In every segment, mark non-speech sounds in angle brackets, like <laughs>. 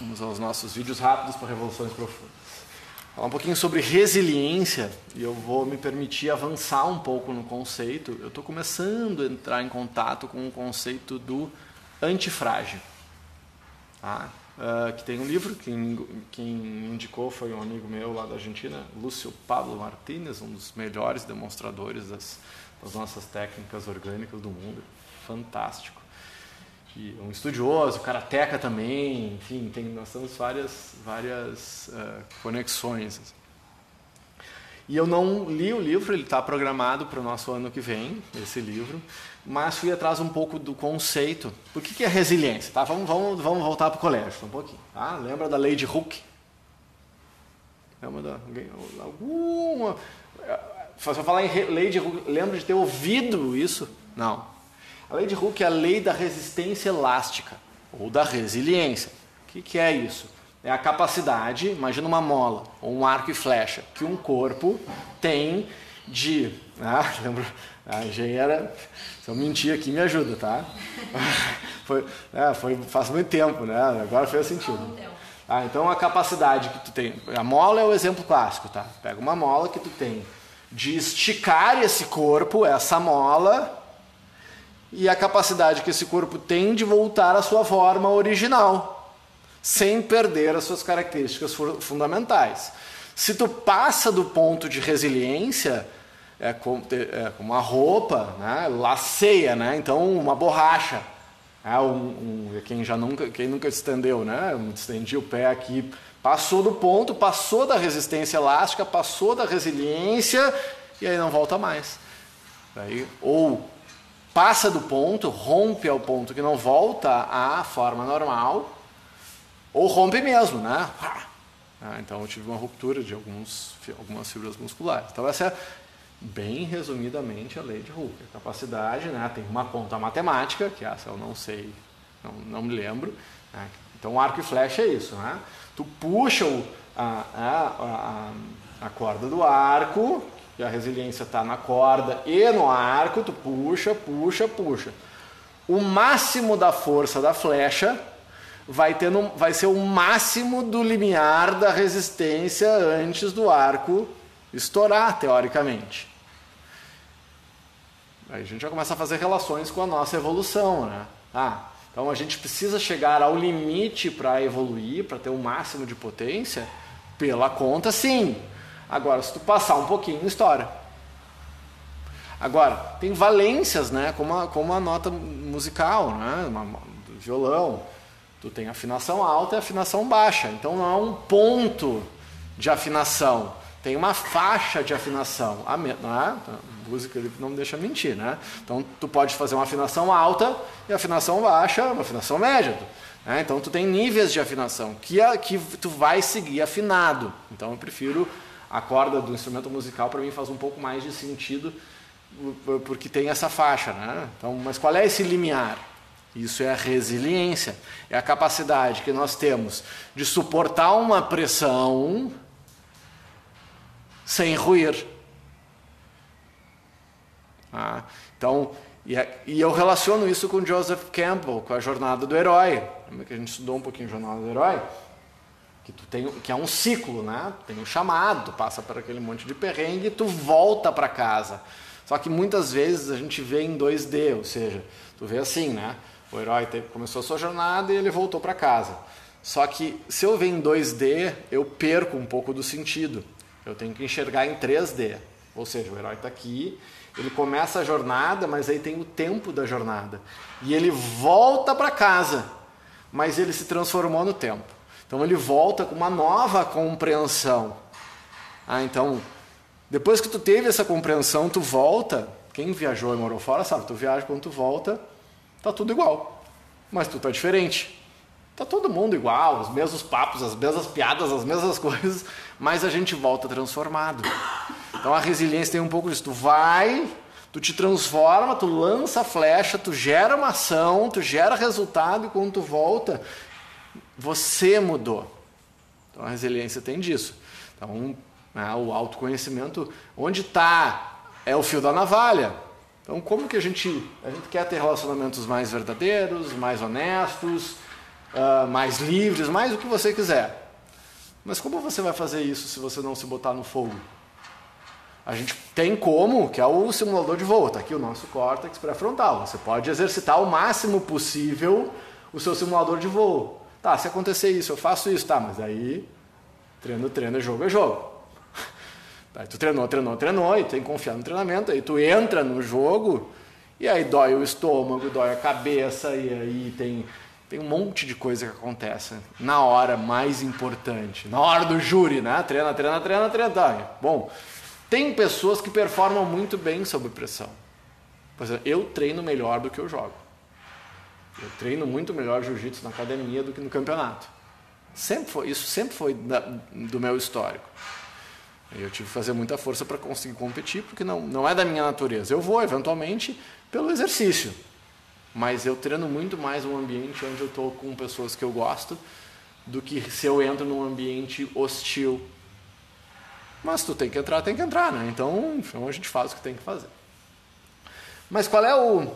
Vamos aos nossos vídeos rápidos para revoluções profundas. Falar um pouquinho sobre resiliência e eu vou me permitir avançar um pouco no conceito. Eu estou começando a entrar em contato com o conceito do antifrágil. Tá? Uh, que tem um livro, quem, quem indicou foi um amigo meu lá da Argentina, Lúcio Pablo Martínez, um dos melhores demonstradores das, das nossas técnicas orgânicas do mundo. Fantástico que um estudioso, karateca também, enfim, tem, nós temos várias, várias uh, conexões. E eu não li o livro, ele está programado para o nosso ano que vem, esse livro, mas fui atrás um pouco do conceito. Por que, que é resiliência? Tá? Vamos, vamos, vamos voltar para o colégio um pouquinho. Tá? Lembra da lei de Hooke? Lembra da, alguma... Se eu falar em lei de Hooke, lembra de ter ouvido isso? Não. A lei de Hooke é a lei da resistência elástica, ou da resiliência. O que, que é isso? É a capacidade, imagina uma mola, ou um arco e flecha, que um corpo tem de. Ah, <laughs> lembro, a engenheira, se eu mentir aqui, me ajuda, tá? <laughs> foi, é, foi faz muito tempo, né? Agora fez sentido. Ah, então a capacidade que tu tem. A mola é o exemplo clássico, tá? Pega uma mola que tu tem de esticar esse corpo, essa mola, e a capacidade que esse corpo tem de voltar à sua forma original, sem perder as suas características fundamentais. Se tu passa do ponto de resiliência, é como, é uma roupa, né? laceia, né? então uma borracha. É um, um, quem já nunca, quem nunca estendeu, né? Estendi o pé aqui, passou do ponto, passou da resistência elástica, passou da resiliência e aí não volta mais. Aí, ou passa do ponto, rompe ao ponto que não volta à forma normal, ou rompe mesmo, né? Ah, então eu tive uma ruptura de alguns, algumas fibras musculares. Então essa é bem resumidamente a lei de Hooke. A capacidade, né? Tem uma conta matemática, que essa eu não sei, não, não me lembro. Né? Então arco e flecha é isso, né? Tu puxa o, a, a, a, a corda do arco, e a resiliência está na corda e no arco, tu puxa, puxa, puxa. O máximo da força da flecha vai, ter vai ser o máximo do limiar da resistência antes do arco estourar, teoricamente. Aí a gente já começa a fazer relações com a nossa evolução. Né? Ah, então a gente precisa chegar ao limite para evoluir, para ter o máximo de potência? Pela conta, sim. Agora, se tu passar um pouquinho, história. Agora, tem valências, né? Como a, como a nota musical, né? Uma, do violão. Tu tem afinação alta e afinação baixa. Então não é um ponto de afinação. Tem uma faixa de afinação. A, não é? a música ele não me deixa mentir, né? Então tu pode fazer uma afinação alta e afinação baixa, uma afinação média. Né? Então tu tem níveis de afinação que, que tu vai seguir afinado. Então eu prefiro a corda do instrumento musical para mim faz um pouco mais de sentido porque tem essa faixa, né? Então, mas qual é esse limiar? Isso é a resiliência, é a capacidade que nós temos de suportar uma pressão sem ruir. Ah, então, e, é, e, eu relaciono isso com Joseph Campbell, com a jornada do herói. Lembra que a gente estudou um pouquinho a jornada do herói? Que tu tem que é um ciclo, né? Tem um chamado, passa por aquele monte de perrengue e tu volta para casa. Só que muitas vezes a gente vê em 2D, ou seja, tu vê assim, né? O herói começou a sua jornada e ele voltou para casa. Só que se eu ver em 2D, eu perco um pouco do sentido. Eu tenho que enxergar em 3D. Ou seja, o herói está aqui, ele começa a jornada, mas aí tem o tempo da jornada. E ele volta para casa, mas ele se transformou no tempo. Então ele volta com uma nova compreensão. Ah, então, depois que tu teve essa compreensão, tu volta. Quem viajou e morou fora sabe, tu viaja quando tu volta, tá tudo igual. Mas tu tá diferente. Tá todo mundo igual, os mesmos papos, as mesmas piadas, as mesmas <laughs> coisas, mas a gente volta transformado. Então a resiliência tem um pouco disso. Tu vai, tu te transforma, tu lança a flecha, tu gera uma ação, tu gera resultado e quando tu volta, você mudou. Então a resiliência tem disso. Então, né, o autoconhecimento, onde está? É o fio da navalha. Então, como que a gente, a gente quer ter relacionamentos mais verdadeiros, mais honestos, uh, mais livres, mais o que você quiser. Mas como você vai fazer isso se você não se botar no fogo? A gente tem como, que é o simulador de voo. Está aqui o nosso córtex pré-frontal. Você pode exercitar o máximo possível o seu simulador de voo. Tá, se acontecer isso, eu faço isso, tá, mas aí treino, treino, jogo, é jogo. <laughs> Aí tu treinou, treinou, treinou, e tem que confiar no treinamento, aí tu entra no jogo, e aí dói o estômago, dói a cabeça, e aí tem, tem um monte de coisa que acontece na hora mais importante, na hora do júri, né? Treina, treina, treina, treina. Tá. Bom, tem pessoas que performam muito bem sob pressão. Por exemplo, eu treino melhor do que eu jogo. Eu treino muito melhor jiu-jitsu na academia do que no campeonato. Sempre foi, isso sempre foi da, do meu histórico. Eu tive que fazer muita força para conseguir competir, porque não, não é da minha natureza. Eu vou, eventualmente, pelo exercício. Mas eu treino muito mais um ambiente onde eu estou com pessoas que eu gosto do que se eu entro num ambiente hostil. Mas tu tem que entrar, tem que entrar, né? Então, então a gente faz o que tem que fazer. Mas qual é o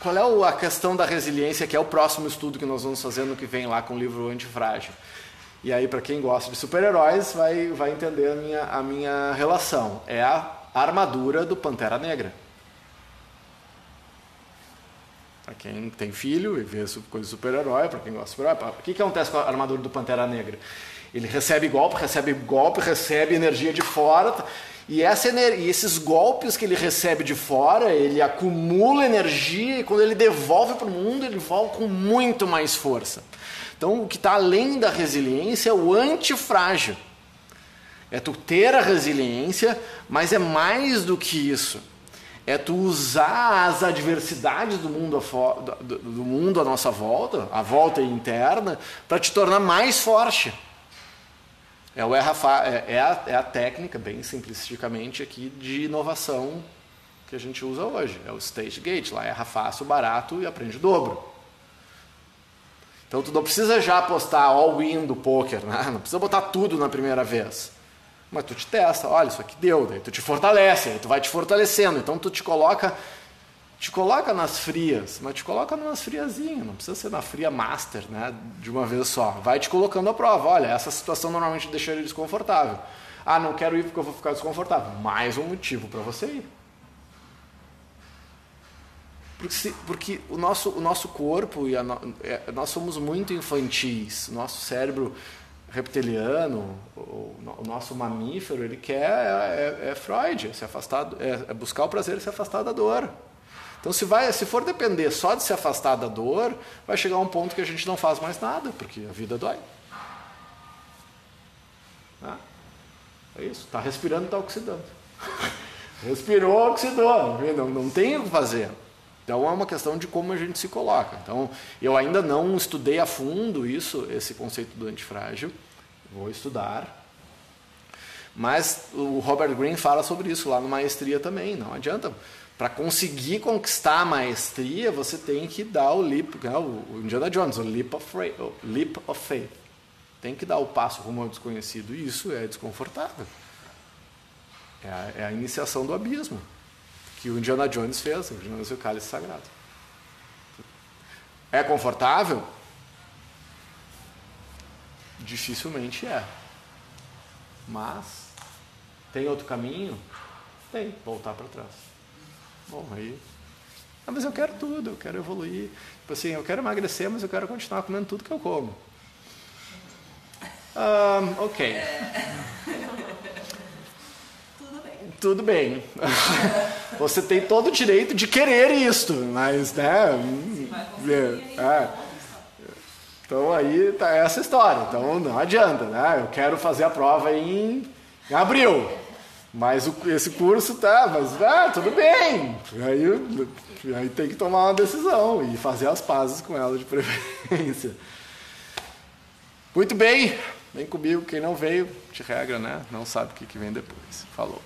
qual é a questão da resiliência, que é o próximo estudo que nós vamos fazer no que vem lá com o livro Antifrágil? E aí, para quem gosta de super-heróis, vai, vai entender a minha, a minha relação. É a armadura do Pantera Negra. Para quem tem filho e vê coisa de super-herói, para quem gosta de super-herói, o que, que acontece com a armadura do Pantera Negra? Ele recebe golpe, recebe golpe, recebe energia de fora, e, essa, e esses golpes que ele recebe de fora, ele acumula energia e quando ele devolve para o mundo, ele volta com muito mais força. Então, o que está além da resiliência é o antifrágil. É tu ter a resiliência, mas é mais do que isso. É tu usar as adversidades do mundo, do mundo à nossa volta, a volta interna, para te tornar mais forte. É, o é, é, a, é a técnica, bem simplicisticamente aqui, de inovação que a gente usa hoje. É o stage gate, lá erra fácil, barato e aprende o dobro. Então tu não precisa já apostar all-in do poker, né? não precisa botar tudo na primeira vez. Mas tu te testa, olha, isso aqui deu, daí tu te fortalece, aí tu vai te fortalecendo. Então tu te coloca, te coloca nas frias, mas te coloca nas friazinhas, não precisa ser na fria master, né? De uma vez só. Vai te colocando a prova. Olha, essa situação normalmente deixa ele desconfortável. Ah, não quero ir porque eu vou ficar desconfortável. Mais um motivo para você ir. Porque, porque o, nosso, o nosso corpo, e a, é, nós somos muito infantis. O nosso cérebro reptiliano, o, o nosso mamífero, ele quer, é, é, é Freud, é se afastar, é, é, buscar o prazer e se afastar da dor. Então, se, vai, se for depender só de se afastar da dor, vai chegar um ponto que a gente não faz mais nada, porque a vida dói. Ah, é isso, está respirando, está oxidando. <laughs> Respirou, oxidou, não, não tem o que fazer. Então é uma questão de como a gente se coloca. Então eu ainda não estudei a fundo isso, esse conceito do antifrágil. Vou estudar. Mas o Robert Greene fala sobre isso lá no Maestria também. Não adianta. Para conseguir conquistar a maestria, você tem que dar o leap, né, o Indiana Jones, o leap of, faith, o leap of faith. Tem que dar o passo rumo ao desconhecido. E isso é desconfortável. É a, é a iniciação do abismo que o Indiana Jones fez, o Indiana Jones e o cálice sagrado. É confortável? Dificilmente é. Mas tem outro caminho? Tem, voltar para trás. Bom, aí. Ah, mas eu quero tudo, eu quero evoluir. Tipo assim, eu quero emagrecer, mas eu quero continuar comendo tudo que eu como. Um, ok. <laughs> tudo bem. <laughs> Você tem todo o direito de querer isto, mas, né? É, é. Então aí tá essa história. Então não adianta, né? Eu quero fazer a prova em abril. Mas o, esse curso tá, mas ah, tudo bem. Aí, aí tem que tomar uma decisão e fazer as pazes com ela de preferência. Muito bem, vem comigo. Quem não veio, de regra, né? Não sabe o que, que vem depois. Falou.